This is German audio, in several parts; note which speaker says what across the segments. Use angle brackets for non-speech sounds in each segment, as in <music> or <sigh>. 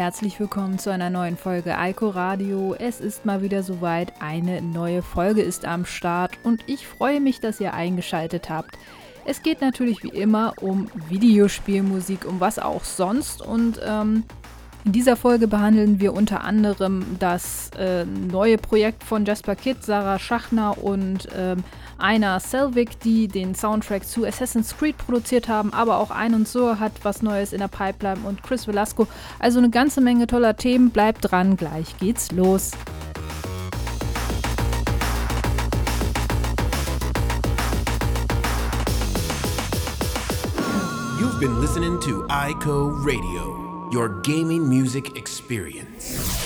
Speaker 1: Herzlich willkommen zu einer neuen Folge Alco Radio. Es ist mal wieder soweit, eine neue Folge ist am Start und ich freue mich, dass ihr eingeschaltet habt. Es geht natürlich wie immer um Videospielmusik, um was auch sonst und ähm, in dieser Folge behandeln wir unter anderem das äh, neue Projekt von Jasper Kidd, Sarah Schachner und ähm, einer Selvig, die den Soundtrack zu Assassin's Creed produziert haben, aber auch Ein und So hat was Neues in der Pipeline und Chris Velasco. Also eine ganze Menge toller Themen. Bleibt dran, gleich geht's los.
Speaker 2: You've been listening to ICO Radio, your gaming music experience.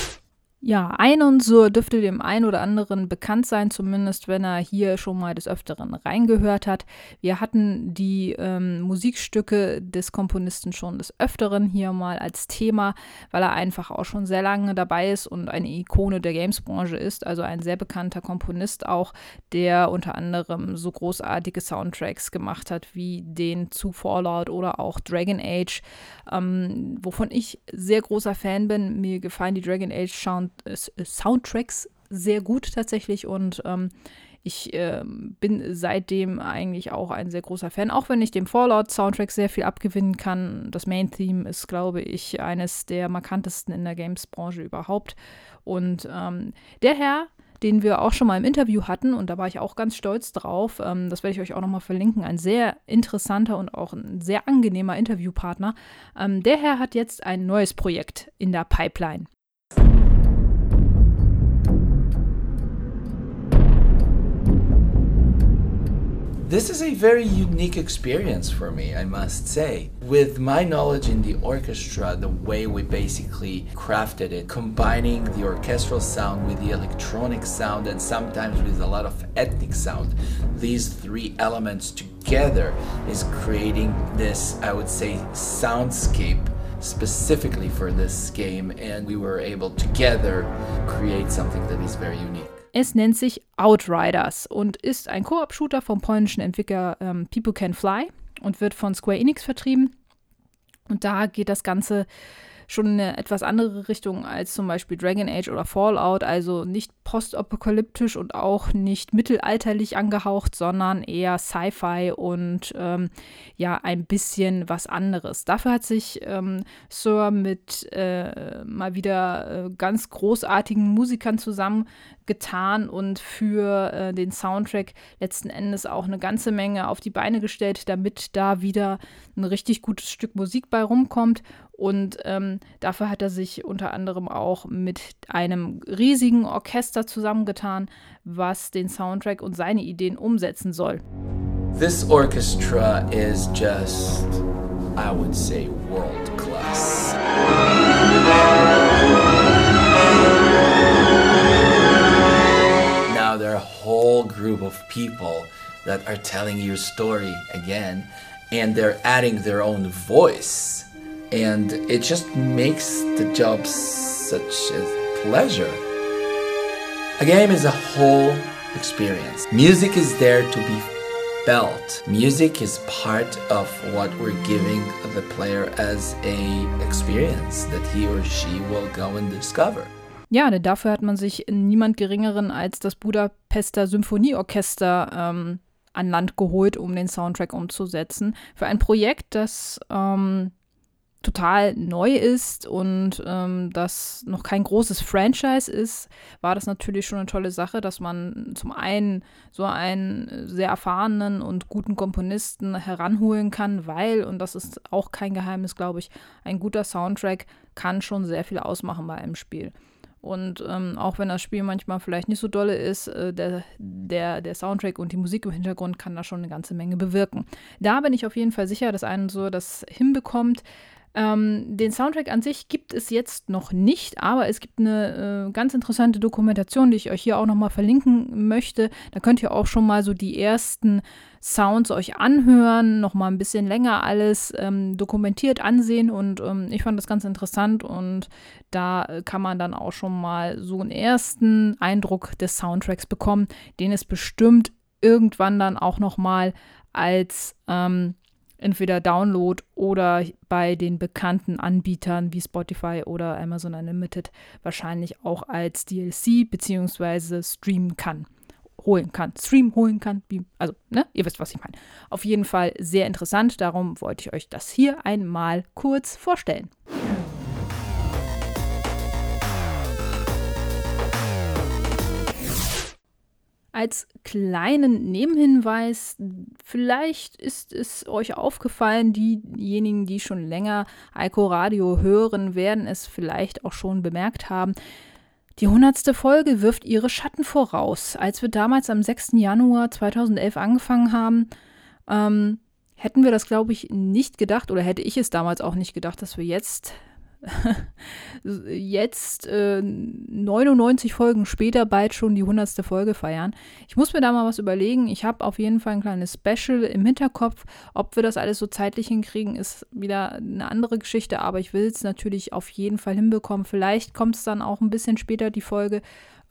Speaker 1: Ja, ein und so dürfte dem einen oder anderen bekannt sein, zumindest wenn er hier schon mal des Öfteren reingehört hat. Wir hatten die ähm, Musikstücke des Komponisten schon des Öfteren hier mal als Thema, weil er einfach auch schon sehr lange dabei ist und eine Ikone der Games-Branche ist, also ein sehr bekannter Komponist auch, der unter anderem so großartige Soundtracks gemacht hat wie den zu Fallout oder auch Dragon Age, ähm, wovon ich sehr großer Fan bin. Mir gefallen die Dragon Age Sound Soundtracks sehr gut tatsächlich und ähm, ich äh, bin seitdem eigentlich auch ein sehr großer Fan, auch wenn ich dem Fallout-Soundtrack sehr viel abgewinnen kann. Das Main-Theme ist, glaube ich, eines der markantesten in der Games-Branche überhaupt. Und ähm, der Herr, den wir auch schon mal im Interview hatten, und da war ich auch ganz stolz drauf, ähm, das werde ich euch auch nochmal verlinken, ein sehr interessanter und auch ein sehr angenehmer Interviewpartner. Ähm, der Herr hat jetzt ein neues Projekt in der Pipeline.
Speaker 3: This is a very unique experience for me, I must say. With my knowledge in the orchestra, the way we basically crafted it, combining the orchestral sound with the electronic sound and sometimes with a lot of ethnic sound, these three elements together is creating this, I would say, soundscape specifically for this game, and we were able together create something that is very unique.
Speaker 1: Es nennt sich Outriders und ist ein Koop-Shooter vom polnischen Entwickler ähm, People Can Fly und wird von Square Enix vertrieben. Und da geht das Ganze schon in eine etwas andere Richtung als zum Beispiel Dragon Age oder Fallout, also nicht postapokalyptisch und auch nicht mittelalterlich angehaucht, sondern eher Sci-Fi und ähm, ja, ein bisschen was anderes. Dafür hat sich ähm, Sir mit äh, mal wieder äh, ganz großartigen Musikern zusammengetan und für äh, den Soundtrack letzten Endes auch eine ganze Menge auf die Beine gestellt, damit da wieder ein richtig gutes Stück Musik bei rumkommt. Und ähm, dafür hat er sich unter anderem auch mit einem riesigen Orchester zusammengetan, was den Soundtrack und seine Ideen umsetzen soll.
Speaker 3: This orchestra is just, I would say, world class. There are a whole group of people that are telling your story again, and they're adding their own voice. and it just makes the job such a pleasure. A game is a whole experience. Music is there to be felt. Music is part of what we're giving the player as a experience that he or she will go and discover.
Speaker 1: Ja, denn dafür hat man sich niemand Geringeren als das Budapester Symphonieorchester ähm, an Land geholt, um den Soundtrack umzusetzen. Für ein Projekt, das ähm, total neu ist und ähm, das noch kein großes Franchise ist, war das natürlich schon eine tolle Sache, dass man zum einen so einen sehr erfahrenen und guten Komponisten heranholen kann, weil, und das ist auch kein Geheimnis, glaube ich, ein guter Soundtrack kann schon sehr viel ausmachen bei einem Spiel. Und ähm, auch wenn das Spiel manchmal vielleicht nicht so dolle ist, äh, der, der, der Soundtrack und die Musik im Hintergrund kann da schon eine ganze Menge bewirken. Da bin ich auf jeden Fall sicher, dass einen so das hinbekommt. Ähm, den Soundtrack an sich gibt es jetzt noch nicht, aber es gibt eine äh, ganz interessante Dokumentation, die ich euch hier auch nochmal verlinken möchte. Da könnt ihr auch schon mal so die ersten Sounds euch anhören, nochmal ein bisschen länger alles ähm, dokumentiert ansehen und ähm, ich fand das ganz interessant und da kann man dann auch schon mal so einen ersten Eindruck des Soundtracks bekommen, den es bestimmt irgendwann dann auch nochmal als ähm, entweder Download oder bei den bekannten Anbietern wie Spotify oder Amazon Unlimited wahrscheinlich auch als DLC bzw. streamen kann. Holen kann, Stream holen kann, also, ne, ihr wisst, was ich meine. Auf jeden Fall sehr interessant, darum wollte ich euch das hier einmal kurz vorstellen. Als kleinen Nebenhinweis, vielleicht ist es euch aufgefallen, diejenigen, die schon länger Alco Radio hören, werden es vielleicht auch schon bemerkt haben. Die hundertste Folge wirft ihre Schatten voraus. Als wir damals am 6. Januar 2011 angefangen haben, ähm, hätten wir das, glaube ich, nicht gedacht oder hätte ich es damals auch nicht gedacht, dass wir jetzt <laughs> jetzt äh, 99 Folgen später bald schon die 100. Folge feiern. Ich muss mir da mal was überlegen. Ich habe auf jeden Fall ein kleines Special im Hinterkopf. Ob wir das alles so zeitlich hinkriegen, ist wieder eine andere Geschichte, aber ich will es natürlich auf jeden Fall hinbekommen. Vielleicht kommt es dann auch ein bisschen später die Folge.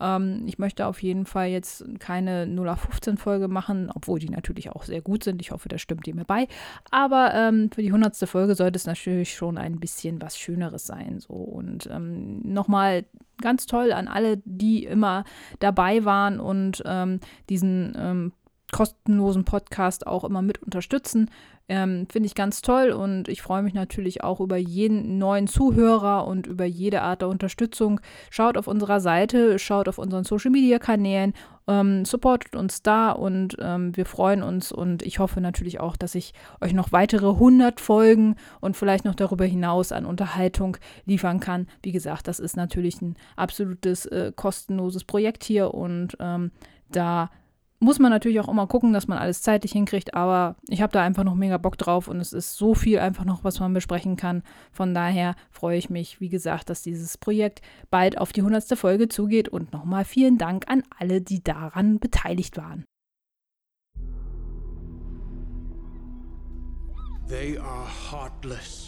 Speaker 1: Ähm, ich möchte auf jeden Fall jetzt keine 0 auf 15 Folge machen, obwohl die natürlich auch sehr gut sind. Ich hoffe, das stimmt ihr mir bei. Aber ähm, für die 100. Folge sollte es natürlich schon ein bisschen was Schöneres sein. So. Und ähm, nochmal ganz toll an alle, die immer dabei waren und ähm, diesen ähm, kostenlosen Podcast auch immer mit unterstützen. Ähm, Finde ich ganz toll und ich freue mich natürlich auch über jeden neuen Zuhörer und über jede Art der Unterstützung. Schaut auf unserer Seite, schaut auf unseren Social Media Kanälen, ähm, supportet uns da und ähm, wir freuen uns und ich hoffe natürlich auch, dass ich euch noch weitere 100 Folgen und vielleicht noch darüber hinaus an Unterhaltung liefern kann. Wie gesagt, das ist natürlich ein absolutes äh, kostenloses Projekt hier und ähm, da muss man natürlich auch immer gucken, dass man alles zeitlich hinkriegt, aber ich habe da einfach noch mega Bock drauf und es ist so viel einfach noch, was man besprechen kann. Von daher freue ich mich, wie gesagt, dass dieses Projekt bald auf die 100. Folge zugeht und nochmal vielen Dank an alle, die daran beteiligt waren. They are heartless.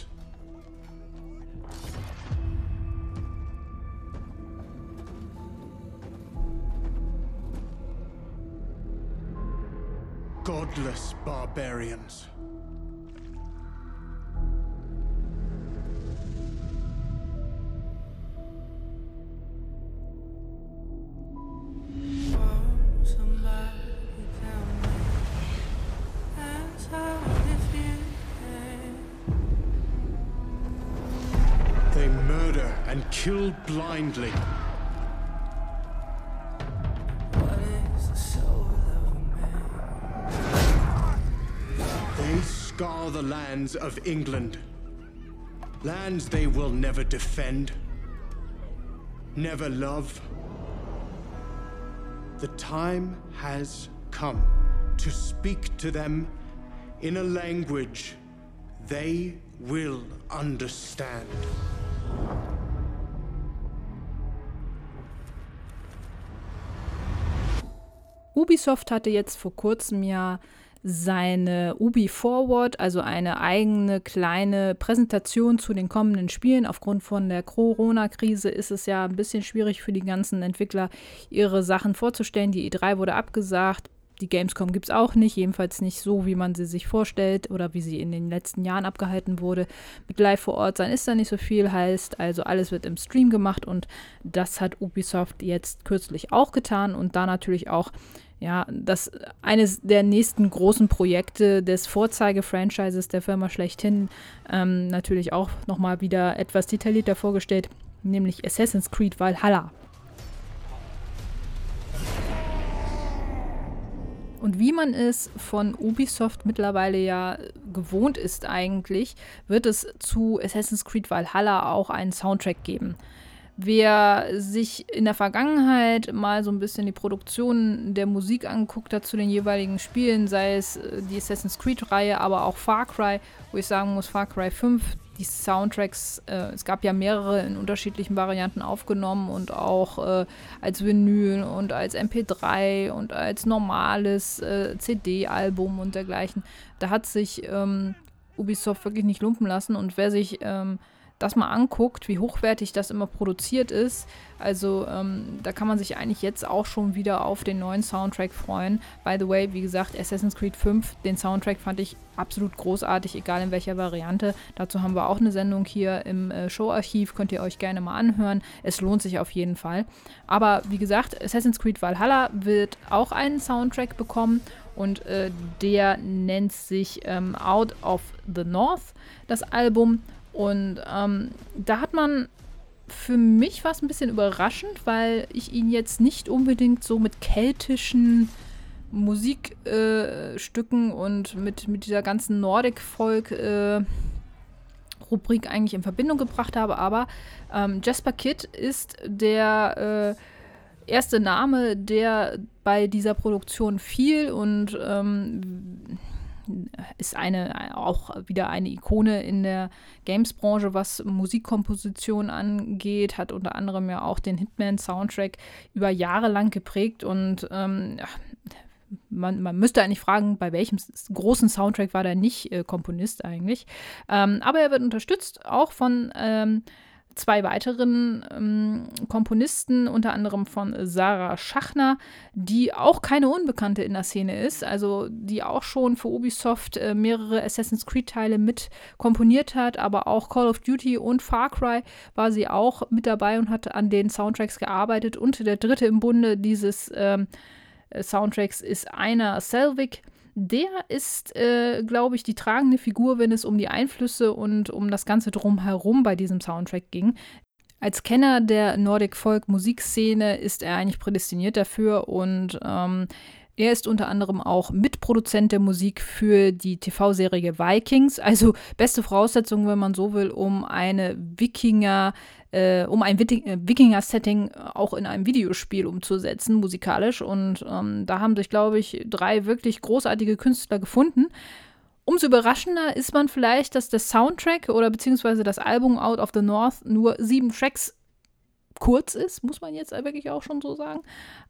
Speaker 1: Godless barbarians. They murder and kill blindly. Scar the lands of England. Lands they will never defend, never love. The time has come to speak to them in a language they will understand. Ubisoft hatte jetzt vor kurzem ja seine Ubi Forward, also eine eigene kleine Präsentation zu den kommenden Spielen. Aufgrund von der Corona-Krise ist es ja ein bisschen schwierig für die ganzen Entwickler, ihre Sachen vorzustellen. Die E3 wurde abgesagt. Die Gamescom gibt es auch nicht, jedenfalls nicht so, wie man sie sich vorstellt oder wie sie in den letzten Jahren abgehalten wurde. Mit live vor Ort sein ist da nicht so viel, heißt also alles wird im Stream gemacht und das hat Ubisoft jetzt kürzlich auch getan und da natürlich auch ja, das eines der nächsten großen Projekte des Vorzeige-Franchises der Firma schlechthin ähm, natürlich auch nochmal wieder etwas detaillierter vorgestellt, nämlich Assassin's Creed Valhalla. Und wie man es von Ubisoft mittlerweile ja gewohnt ist eigentlich, wird es zu Assassin's Creed Valhalla auch einen Soundtrack geben. Wer sich in der Vergangenheit mal so ein bisschen die Produktion der Musik anguckt hat zu den jeweiligen Spielen, sei es äh, die Assassin's Creed-Reihe, aber auch Far Cry, wo ich sagen muss, Far Cry 5, die Soundtracks, äh, es gab ja mehrere in unterschiedlichen Varianten aufgenommen und auch äh, als Vinyl und als MP3 und als normales äh, CD-Album und dergleichen. Da hat sich ähm, Ubisoft wirklich nicht lumpen lassen und wer sich ähm, das mal anguckt, wie hochwertig das immer produziert ist, also ähm, da kann man sich eigentlich jetzt auch schon wieder auf den neuen Soundtrack freuen. By the way, wie gesagt, Assassin's Creed 5, den Soundtrack fand ich absolut großartig, egal in welcher Variante. Dazu haben wir auch eine Sendung hier im äh, Showarchiv, könnt ihr euch gerne mal anhören. Es lohnt sich auf jeden Fall. Aber wie gesagt, Assassin's Creed Valhalla wird auch einen Soundtrack bekommen und äh, der nennt sich ähm, Out of the North, das Album. Und ähm, da hat man für mich war es ein bisschen überraschend, weil ich ihn jetzt nicht unbedingt so mit keltischen Musikstücken äh, und mit, mit dieser ganzen Nordic-Folk äh, eigentlich in Verbindung gebracht habe, aber ähm, Jasper Kidd ist der äh, erste Name, der bei dieser Produktion fiel. Und ähm, ist eine auch wieder eine Ikone in der Games-Branche, was Musikkomposition angeht, hat unter anderem ja auch den Hitman-Soundtrack über Jahre lang geprägt und ähm, man, man, müsste eigentlich fragen, bei welchem großen Soundtrack war der nicht äh, Komponist eigentlich. Ähm, aber er wird unterstützt auch von ähm, zwei weiteren ähm, Komponisten, unter anderem von Sarah Schachner, die auch keine Unbekannte in der Szene ist, also die auch schon für Ubisoft äh, mehrere Assassin's Creed-Teile mit komponiert hat, aber auch Call of Duty und Far Cry war sie auch mit dabei und hat an den Soundtracks gearbeitet. Und der dritte im Bunde dieses ähm, Soundtracks ist einer Selvig der ist, äh, glaube ich, die tragende Figur, wenn es um die Einflüsse und um das Ganze drumherum bei diesem Soundtrack ging. Als Kenner der Nordic Folk Musikszene ist er eigentlich prädestiniert dafür und ähm, er ist unter anderem auch Mitproduzent der Musik für die TV-Serie Vikings. Also beste Voraussetzung, wenn man so will, um eine Wikinger, äh, um ein äh, Wikinger-Setting auch in einem Videospiel umzusetzen, musikalisch. Und ähm, da haben sich, glaube ich, drei wirklich großartige Künstler gefunden. Umso überraschender ist man vielleicht, dass der Soundtrack oder beziehungsweise das Album Out of the North nur sieben Tracks kurz ist, muss man jetzt wirklich auch schon so sagen.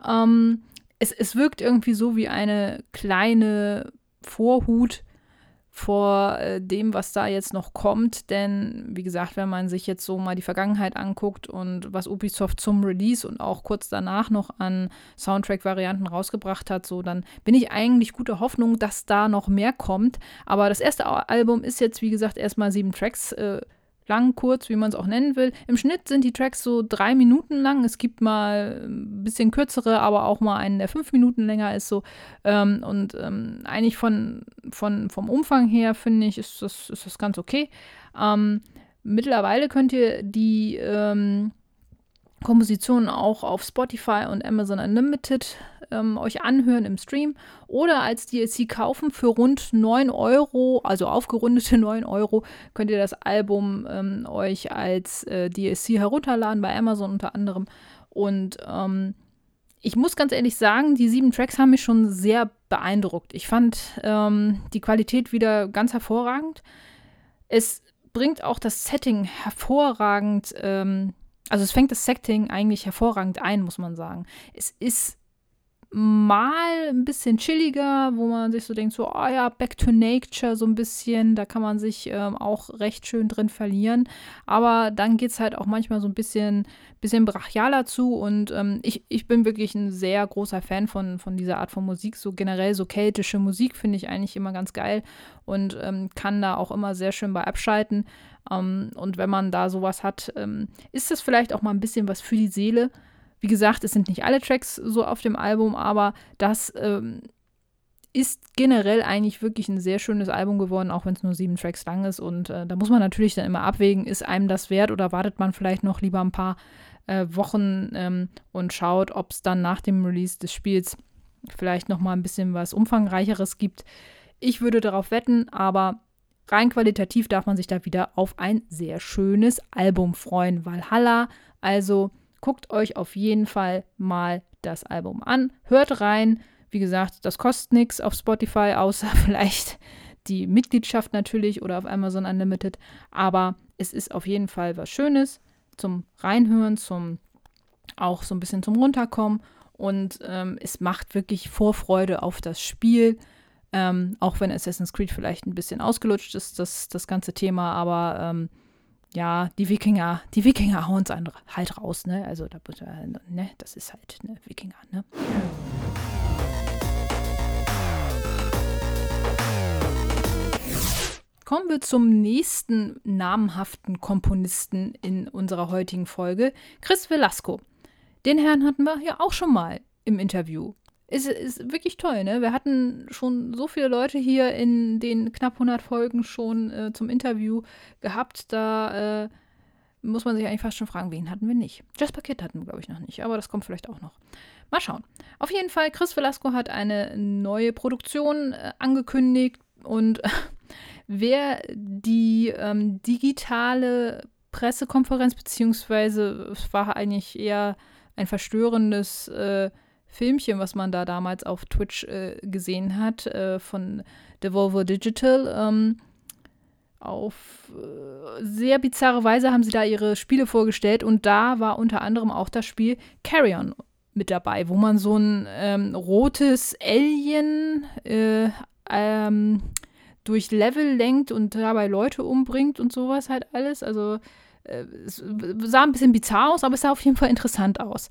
Speaker 1: Ähm, es, es wirkt irgendwie so wie eine kleine Vorhut vor äh, dem, was da jetzt noch kommt. Denn, wie gesagt, wenn man sich jetzt so mal die Vergangenheit anguckt und was Ubisoft zum Release und auch kurz danach noch an Soundtrack-Varianten rausgebracht hat, so dann bin ich eigentlich guter Hoffnung, dass da noch mehr kommt. Aber das erste Album ist jetzt, wie gesagt, erstmal sieben Tracks. Äh, lang, kurz, wie man es auch nennen will. Im Schnitt sind die Tracks so drei Minuten lang. Es gibt mal ein bisschen kürzere, aber auch mal einen, der fünf Minuten länger ist so. Ähm, und ähm, eigentlich von, von, vom Umfang her, finde ich, ist das, ist das ganz okay. Ähm, mittlerweile könnt ihr die ähm, Kompositionen auch auf Spotify und Amazon Unlimited ähm, euch anhören im Stream oder als DLC kaufen für rund 9 Euro, also aufgerundete <laughs> 9 Euro, könnt ihr das Album ähm, euch als äh, DLC herunterladen bei Amazon unter anderem. Und ähm, ich muss ganz ehrlich sagen, die sieben Tracks haben mich schon sehr beeindruckt. Ich fand ähm, die Qualität wieder ganz hervorragend. Es bringt auch das Setting hervorragend ähm, also es fängt das Setting eigentlich hervorragend ein, muss man sagen. Es ist mal ein bisschen chilliger, wo man sich so denkt, so, oh ja, back to nature so ein bisschen, da kann man sich ähm, auch recht schön drin verlieren. Aber dann geht es halt auch manchmal so ein bisschen, bisschen brachialer zu und ähm, ich, ich bin wirklich ein sehr großer Fan von, von dieser Art von Musik. So generell so keltische Musik finde ich eigentlich immer ganz geil und ähm, kann da auch immer sehr schön bei abschalten. Ähm, und wenn man da sowas hat, ähm, ist das vielleicht auch mal ein bisschen was für die Seele. Wie gesagt, es sind nicht alle Tracks so auf dem Album, aber das ähm, ist generell eigentlich wirklich ein sehr schönes Album geworden, auch wenn es nur sieben Tracks lang ist. Und äh, da muss man natürlich dann immer abwägen, ist einem das wert oder wartet man vielleicht noch lieber ein paar äh, Wochen ähm, und schaut, ob es dann nach dem Release des Spiels vielleicht noch mal ein bisschen was umfangreicheres gibt. Ich würde darauf wetten, aber rein qualitativ darf man sich da wieder auf ein sehr schönes Album freuen. Valhalla, also guckt euch auf jeden Fall mal das Album an, hört rein. Wie gesagt, das kostet nichts auf Spotify, außer <laughs> vielleicht die Mitgliedschaft natürlich oder auf Amazon Unlimited. Aber es ist auf jeden Fall was Schönes zum Reinhören, zum auch so ein bisschen zum Runterkommen. Und ähm, es macht wirklich Vorfreude auf das Spiel. Ähm, auch wenn Assassin's Creed vielleicht ein bisschen ausgelutscht ist, das, das ganze Thema, aber ähm, ja, die Wikinger, die Wikinger hauen es halt raus, ne? Also da, ne, das ist halt ne Wikinger, ne? Kommen wir zum nächsten namhaften Komponisten in unserer heutigen Folge, Chris Velasco. Den Herrn hatten wir ja auch schon mal im Interview. Ist, ist wirklich toll, ne? Wir hatten schon so viele Leute hier in den knapp 100 Folgen schon äh, zum Interview gehabt. Da äh, muss man sich eigentlich fast schon fragen, wen hatten wir nicht? Jasper Kidd hatten wir, glaube ich, noch nicht, aber das kommt vielleicht auch noch. Mal schauen. Auf jeden Fall, Chris Velasco hat eine neue Produktion äh, angekündigt und <laughs> wer die ähm, digitale Pressekonferenz, beziehungsweise es war eigentlich eher ein verstörendes äh, Filmchen, was man da damals auf Twitch äh, gesehen hat, äh, von Devolver Digital. Ähm, auf äh, sehr bizarre Weise haben sie da ihre Spiele vorgestellt und da war unter anderem auch das Spiel Carrion mit dabei, wo man so ein ähm, rotes Alien äh, ähm, durch Level lenkt und dabei Leute umbringt und sowas halt alles. Also äh, es sah ein bisschen bizarr aus, aber es sah auf jeden Fall interessant aus.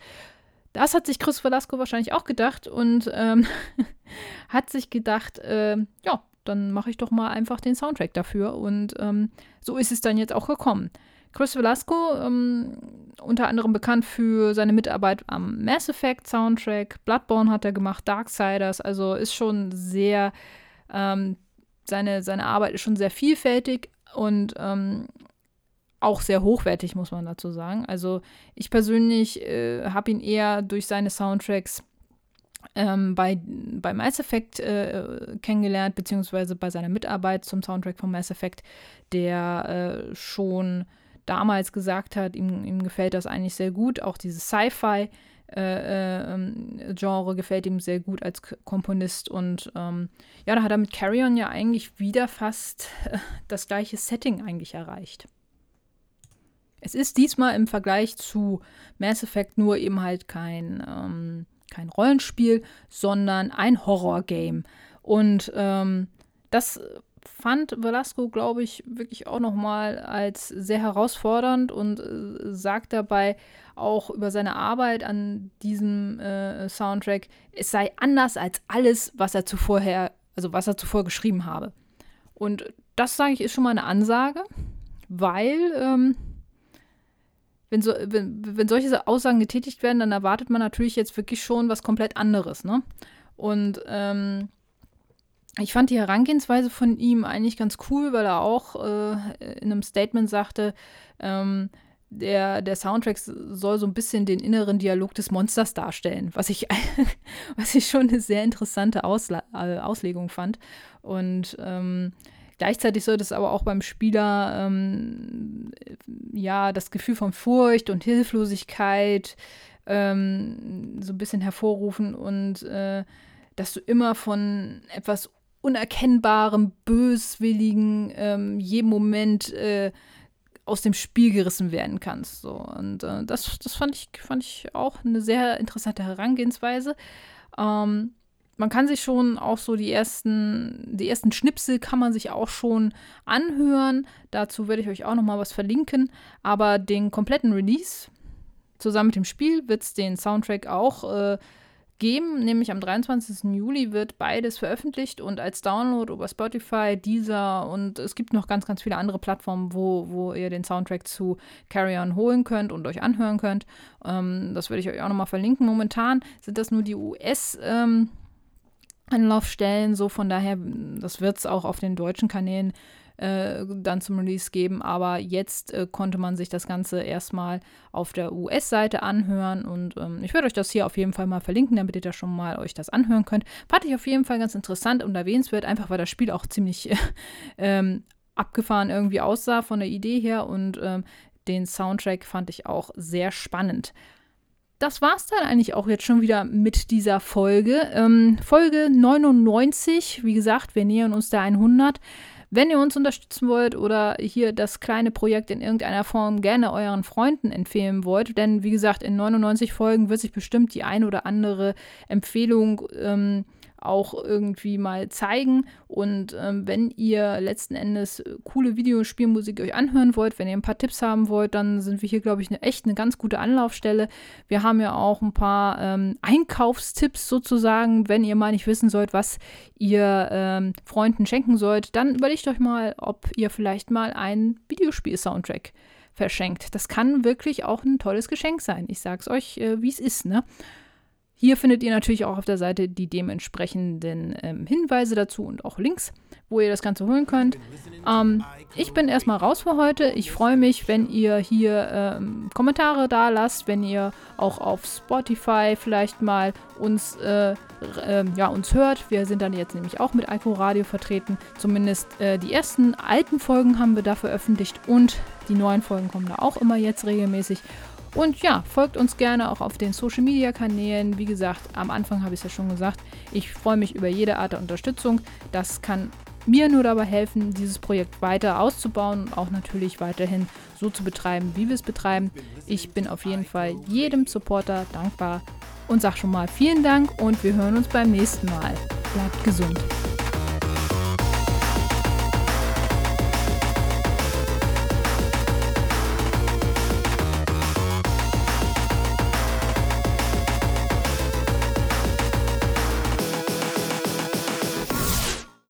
Speaker 1: Das hat sich Chris Velasco wahrscheinlich auch gedacht und ähm, <laughs> hat sich gedacht, äh, ja, dann mache ich doch mal einfach den Soundtrack dafür. Und ähm, so ist es dann jetzt auch gekommen. Chris Velasco, ähm, unter anderem bekannt für seine Mitarbeit am Mass Effect Soundtrack, Bloodborne hat er gemacht, Darksiders, also ist schon sehr ähm, seine, seine Arbeit ist schon sehr vielfältig und ähm, auch sehr hochwertig, muss man dazu sagen. Also ich persönlich äh, habe ihn eher durch seine Soundtracks ähm, bei, bei Mass Effect äh, kennengelernt, beziehungsweise bei seiner Mitarbeit zum Soundtrack von Mass Effect, der äh, schon damals gesagt hat, ihm, ihm gefällt das eigentlich sehr gut, auch dieses Sci-Fi äh, ähm, Genre gefällt ihm sehr gut als Komponist. Und ähm, ja, da hat er mit Carrion ja eigentlich wieder fast äh, das gleiche Setting eigentlich erreicht. Es ist diesmal im Vergleich zu Mass Effect nur eben halt kein, ähm, kein Rollenspiel, sondern ein Horror-Game. Und ähm, das fand Velasco, glaube ich, wirklich auch nochmal als sehr herausfordernd und äh, sagt dabei auch über seine Arbeit an diesem äh, Soundtrack, es sei anders als alles, was er zuvor, also was er zuvor geschrieben habe. Und das, sage ich, ist schon mal eine Ansage, weil ähm, wenn, so, wenn, wenn solche Aussagen getätigt werden, dann erwartet man natürlich jetzt wirklich schon was komplett anderes. Ne? Und ähm, ich fand die Herangehensweise von ihm eigentlich ganz cool, weil er auch äh, in einem Statement sagte, ähm, der, der Soundtrack soll so ein bisschen den inneren Dialog des Monsters darstellen, was ich, <laughs> was ich schon eine sehr interessante Ausla äh, Auslegung fand. Und ähm, gleichzeitig soll das aber auch beim Spieler ähm, ja das Gefühl von Furcht und Hilflosigkeit ähm, so ein bisschen hervorrufen und äh, dass du immer von etwas unerkennbarem, böswilligen, ähm, jedem Moment äh, aus dem Spiel gerissen werden kannst. So. Und äh, das, das fand, ich, fand ich auch eine sehr interessante Herangehensweise. Ähm, man kann sich schon auch so die ersten, die ersten Schnipsel kann man sich auch schon anhören. Dazu werde ich euch auch noch mal was verlinken. Aber den kompletten Release zusammen mit dem Spiel wird es den Soundtrack auch äh, geben, nämlich am 23. Juli wird beides veröffentlicht und als Download über Spotify, Deezer und es gibt noch ganz, ganz viele andere Plattformen, wo, wo ihr den Soundtrack zu Carry On holen könnt und euch anhören könnt. Ähm, das werde ich euch auch nochmal verlinken. Momentan sind das nur die US- ähm, Anlaufstellen, so von daher, das wird es auch auf den deutschen Kanälen äh, dann zum Release geben. Aber jetzt äh, konnte man sich das Ganze erstmal auf der US-Seite anhören und ähm, ich werde euch das hier auf jeden Fall mal verlinken, damit ihr da schon mal euch das anhören könnt. Fand ich auf jeden Fall ganz interessant und erwähnenswert, einfach weil das Spiel auch ziemlich <laughs> ähm, abgefahren irgendwie aussah von der Idee her und ähm, den Soundtrack fand ich auch sehr spannend. Das war es dann eigentlich auch jetzt schon wieder mit dieser Folge. Ähm, Folge 99, wie gesagt, wir nähern uns der 100. Wenn ihr uns unterstützen wollt oder hier das kleine Projekt in irgendeiner Form gerne euren Freunden empfehlen wollt, denn wie gesagt, in 99 Folgen wird sich bestimmt die ein oder andere Empfehlung ähm, auch irgendwie mal zeigen. Und ähm, wenn ihr letzten Endes coole Videospielmusik euch anhören wollt, wenn ihr ein paar Tipps haben wollt, dann sind wir hier, glaube ich, eine, echt eine ganz gute Anlaufstelle. Wir haben ja auch ein paar ähm, Einkaufstipps sozusagen, wenn ihr mal nicht wissen sollt, was ihr ähm, Freunden schenken sollt, dann überlegt euch mal, ob ihr vielleicht mal einen Videospiel-Soundtrack verschenkt. Das kann wirklich auch ein tolles Geschenk sein. Ich sag's euch, äh, wie es ist, ne? Hier findet ihr natürlich auch auf der Seite die dementsprechenden ähm, Hinweise dazu und auch Links, wo ihr das Ganze holen könnt. Ähm, ich bin erstmal raus für heute. Ich freue mich, wenn ihr hier ähm, Kommentare da lasst, wenn ihr auch auf Spotify vielleicht mal uns, äh, äh, ja, uns hört. Wir sind dann jetzt nämlich auch mit Alko Radio vertreten. Zumindest äh, die ersten alten Folgen haben wir da veröffentlicht und die neuen Folgen kommen da auch immer jetzt regelmäßig. Und ja, folgt uns gerne auch auf den Social Media Kanälen. Wie gesagt, am Anfang habe ich es ja schon gesagt, ich freue mich über jede Art der Unterstützung. Das kann mir nur dabei helfen, dieses Projekt weiter auszubauen und auch natürlich weiterhin so zu betreiben, wie wir es betreiben. Ich bin auf jeden Fall jedem Supporter dankbar und sage schon mal vielen Dank und wir hören uns beim nächsten Mal. Bleibt gesund.